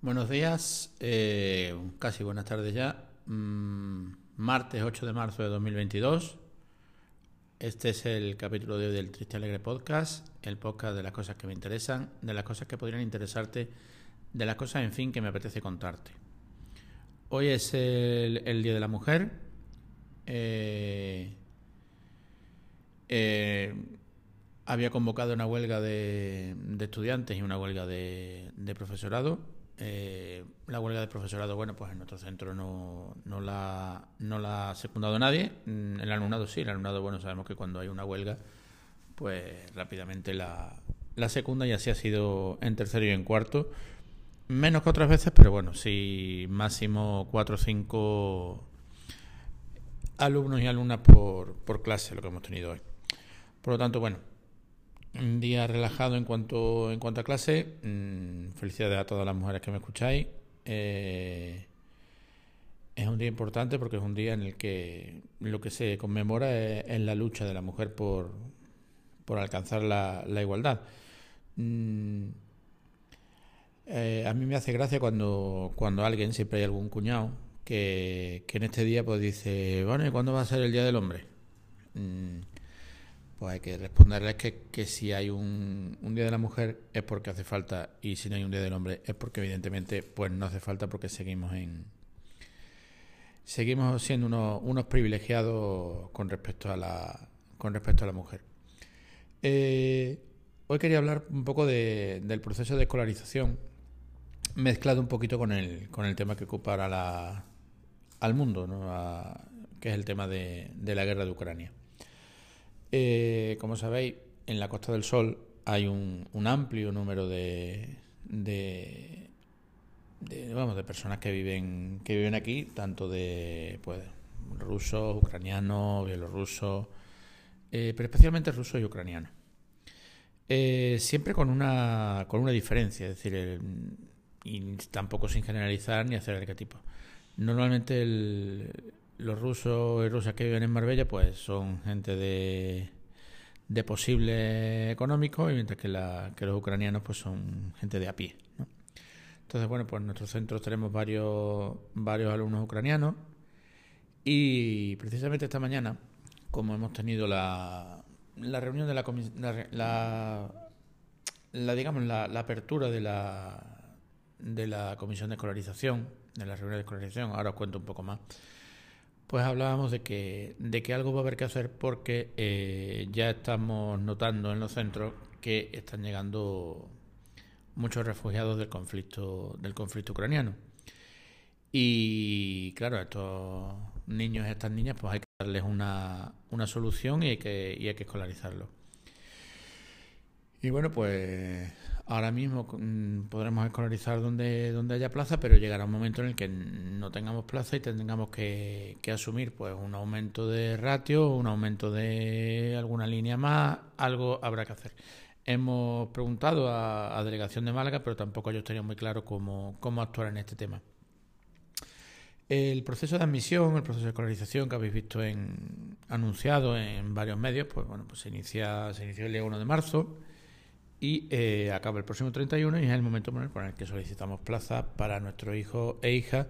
Buenos días, eh, casi buenas tardes ya. Mm, martes 8 de marzo de 2022. Este es el capítulo de hoy del Triste Alegre Podcast, el podcast de las cosas que me interesan, de las cosas que podrían interesarte, de las cosas, en fin, que me apetece contarte. Hoy es el, Día de la Mujer. Eh, eh, había convocado una huelga de, estudiantes y una huelga de profesorado eh, la huelga de profesorado, bueno, pues en nuestro centro no, no, la, ha secundado nadie. Mm, el alumnado sí, el alumnado, bueno, sabemos que cuando hay una huelga, pues rápidamente la, la secunda y así ha sido en tercero y en cuarto. Menos que otras veces, pero bueno, sí, máximo cuatro o cinco alumnos y alumnas por, por clase, lo que hemos tenido hoy. Por lo tanto, bueno, un día relajado en cuanto, en cuanto a clase. Mm, felicidades a todas las mujeres que me escucháis. Eh, es un día importante porque es un día en el que lo que se conmemora es, la lucha de la mujer por, por alcanzar la, igualdad. Mm, eh, a mí me hace gracia cuando, cuando alguien, siempre hay algún cuñado, que, que en este día pues dice, bueno, ¿y cuándo va a ser el Día del Hombre? Pues hay que responderles que, que si hay un, Día de la Mujer es porque hace falta y si no hay un Día del Hombre es porque evidentemente pues no hace falta porque seguimos en seguimos siendo unos, unos privilegiados con respecto a la con respecto a la mujer. Eh, hoy quería hablar un poco de, del proceso de escolarización mezclado un poquito con el, con el tema que ocupa ahora la, al mundo, ¿no? que es el tema de la guerra de Ucrania. Eh, como sabéis, en la Costa del Sol hay un, amplio número de, de, vamos, de personas que viven, que viven aquí, tanto de pues, rusos, ucranianos, bielorrusos, eh, pero especialmente rusos y ucranianos. Eh, siempre con una, con una diferencia, es decir, y tampoco sin generalizar ni hacer arquetipos. Normalmente el, los rusos y rusas que viven en Marbella pues son gente de, de posible económico y mientras que, la, que los ucranianos pues son gente de a pie. Entonces, bueno, pues en nuestros centros tenemos varios, varios alumnos ucranianos y precisamente esta mañana, como hemos tenido la, la reunión de la, la, la, digamos, la, la apertura de la, de la comisión de escolarización, de la reunión de escolarización, ahora os cuento un poco más pues hablábamos de que, de que algo va a haber que hacer porque eh, ya estamos notando en los centros que están llegando muchos refugiados del conflicto, del conflicto ucraniano. Y claro, a estos niños y a estas niñas pues hay que darles una, una solución y hay que, y hay que escolarizarlos. Y bueno, pues ahora mismo mm, podremos escolarizar donde, donde haya plaza, pero llegará un momento en el que no tengamos plaza y tengamos que, asumir pues un aumento de ratio, un aumento de alguna línea más, algo habrá que hacer. Hemos preguntado a, Delegación de Málaga, pero tampoco ellos tenían muy claro cómo, cómo actuar en este tema. El proceso de admisión, el proceso de escolarización que habéis visto en, anunciado en varios medios, pues bueno, pues se inicia, se inició el día 1 de marzo y eh, acaba el próximo 31 y es el momento por el que solicitamos plaza para nuestros hijos e hijas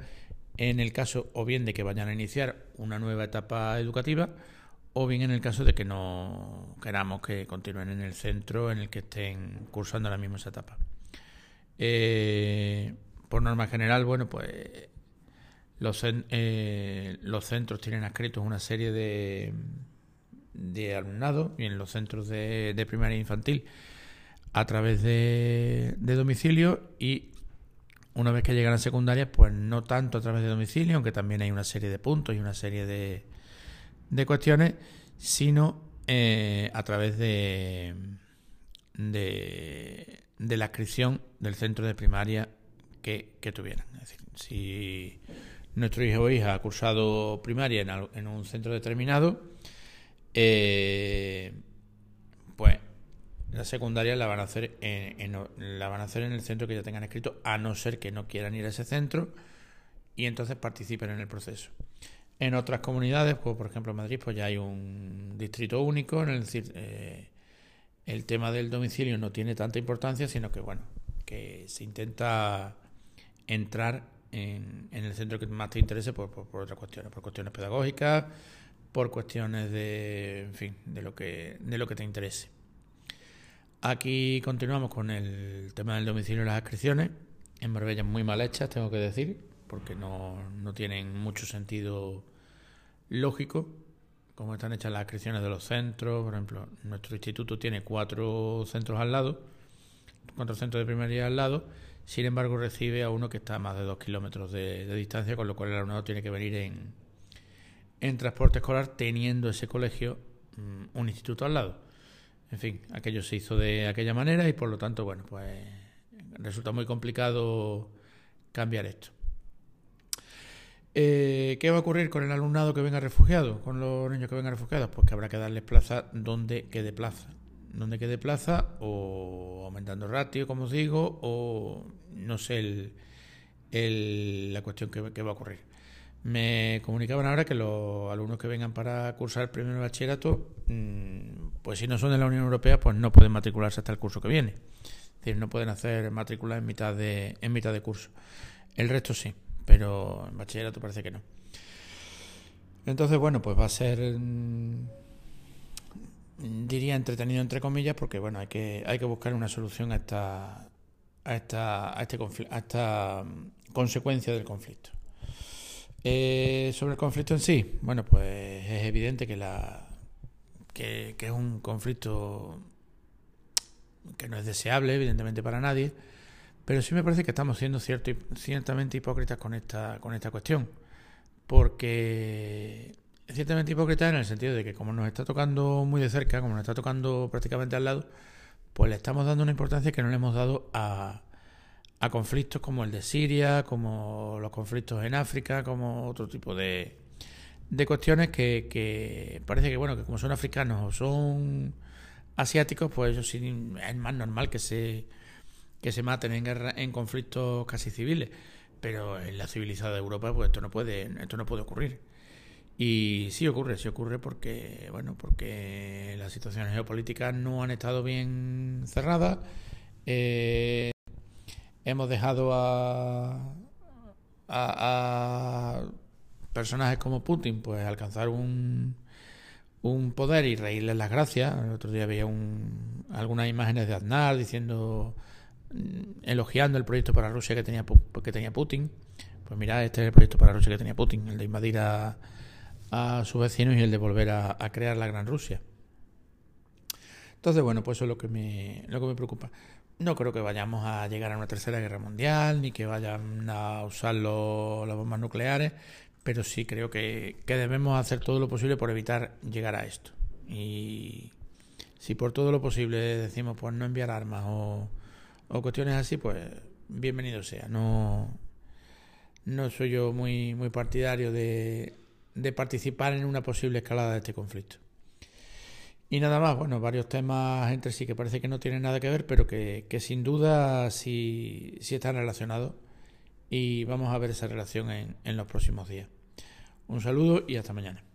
en el caso o bien de que vayan a iniciar una nueva etapa educativa o bien en el caso de que no queramos que continúen en el centro en el que estén cursando la misma etapa. Eh, por norma general, bueno, pues los, eh, los centros tienen adscritos una serie de, de alumnado y en los centros de primaria infantil a través de, domicilio y una vez que llegan a secundaria, pues no tanto a través de domicilio, aunque también hay una serie de puntos y una serie de, de cuestiones, sino eh, a través de, de, la inscripción del centro de primaria que, que tuvieran. Es decir, si nuestro hijo o hija ha cursado primaria en, en un centro determinado, eh, la secundaria la van a hacer en, la van a hacer en el centro que ya tengan escrito, a no ser que no quieran ir a ese centro y entonces participen en el proceso. En otras comunidades, pues por ejemplo en Madrid, pues ya hay un distrito único, en el eh, el tema del domicilio no tiene tanta importancia, sino que bueno, que se intenta entrar en, el centro que más te interese por, por, otras cuestiones, por cuestiones pedagógicas, por cuestiones de, en fin, de lo que, de lo que te interese. Aquí continuamos con el tema del domicilio y las adscripciones. En Marbella muy mal hechas, tengo que decir, porque no, no tienen mucho sentido lógico como están hechas las adscripciones de los centros. Por ejemplo, nuestro instituto tiene cuatro centros al lado, cuatro centros de primaria al lado. Sin embargo, recibe a uno que está a más de dos kilómetros de, distancia, con lo cual el alumnado tiene que venir en, en transporte escolar teniendo ese colegio mm, un instituto al lado. En fin, aquello se hizo de aquella manera y por lo tanto, bueno, pues resulta muy complicado cambiar esto. Eh, ¿Qué va a ocurrir con el alumnado que venga refugiado, con los niños que vengan refugiados? Pues que habrá que darles plaza donde quede plaza. Donde quede plaza o aumentando ratio, como os digo, o no sé el, la cuestión que, va a ocurrir. Me comunicaban ahora que los alumnos que vengan para cursar el primer bachillerato, mm, pues si no son de la Unión Europea, pues no pueden matricularse hasta el curso que viene. Es decir, no pueden hacer matrícula en mitad de, en mitad de curso. El resto sí pero en bachillerato parece que no. Entonces, bueno, pues va a ser, mm, diría entretenido entre comillas, porque bueno, hay que, hay que buscar una solución a esta, a esta, a este a esta mm, consecuencia del conflicto. Eh, sobre el conflicto en sí, bueno, pues es evidente que la que, es un conflicto que no es deseable, evidentemente, para nadie pero sí me parece que estamos siendo ciertamente hipócritas con esta, con esta cuestión. Porque ciertamente hipócritas en el sentido de que como nos está tocando muy de cerca, como nos está tocando prácticamente al lado, pues le estamos dando una importancia que no le hemos dado a, a conflictos como el de Siria, como los conflictos en África, como otro tipo de, de cuestiones que, que parece que, bueno, que como son africanos o son asiáticos, pues ellos sí es más normal que se que se maten en guerra, en conflictos casi civiles, pero en la civilizada Europa pues esto no puede esto no puede ocurrir. Y sí ocurre, sí ocurre porque bueno, porque las situaciones geopolíticas no han estado bien cerradas. Eh, hemos dejado a, a, a personajes como Putin pues alcanzar un un poder y reírles las gracias. El otro día había un, algunas imágenes de Aznar diciendo Mm, elogiando el proyecto para Rusia que tenía, que tenía Putin. Pues mira, este es el proyecto para Rusia que tenía Putin, el de invadir a, a sus vecinos y el de volver a, crear la Gran Rusia. Entonces, bueno, pues eso es lo que me, lo que me preocupa. No creo que vayamos a llegar a una tercera guerra mundial, ni que vayan a usar las bombas nucleares, pero sí creo que, que debemos hacer todo lo posible por evitar llegar a esto. Y si por todo lo posible decimos, pues no enviar armas o cuestiones así, pues bienvenido sea. No, no soy yo muy, muy partidario de, de participar en una posible escalada de este conflicto. Y nada más, bueno, varios temas entre sí que parece que no tienen nada que ver, pero que, que sin duda sí, sí, están relacionados y vamos a ver esa relación en, en los próximos días. Un saludo y hasta mañana.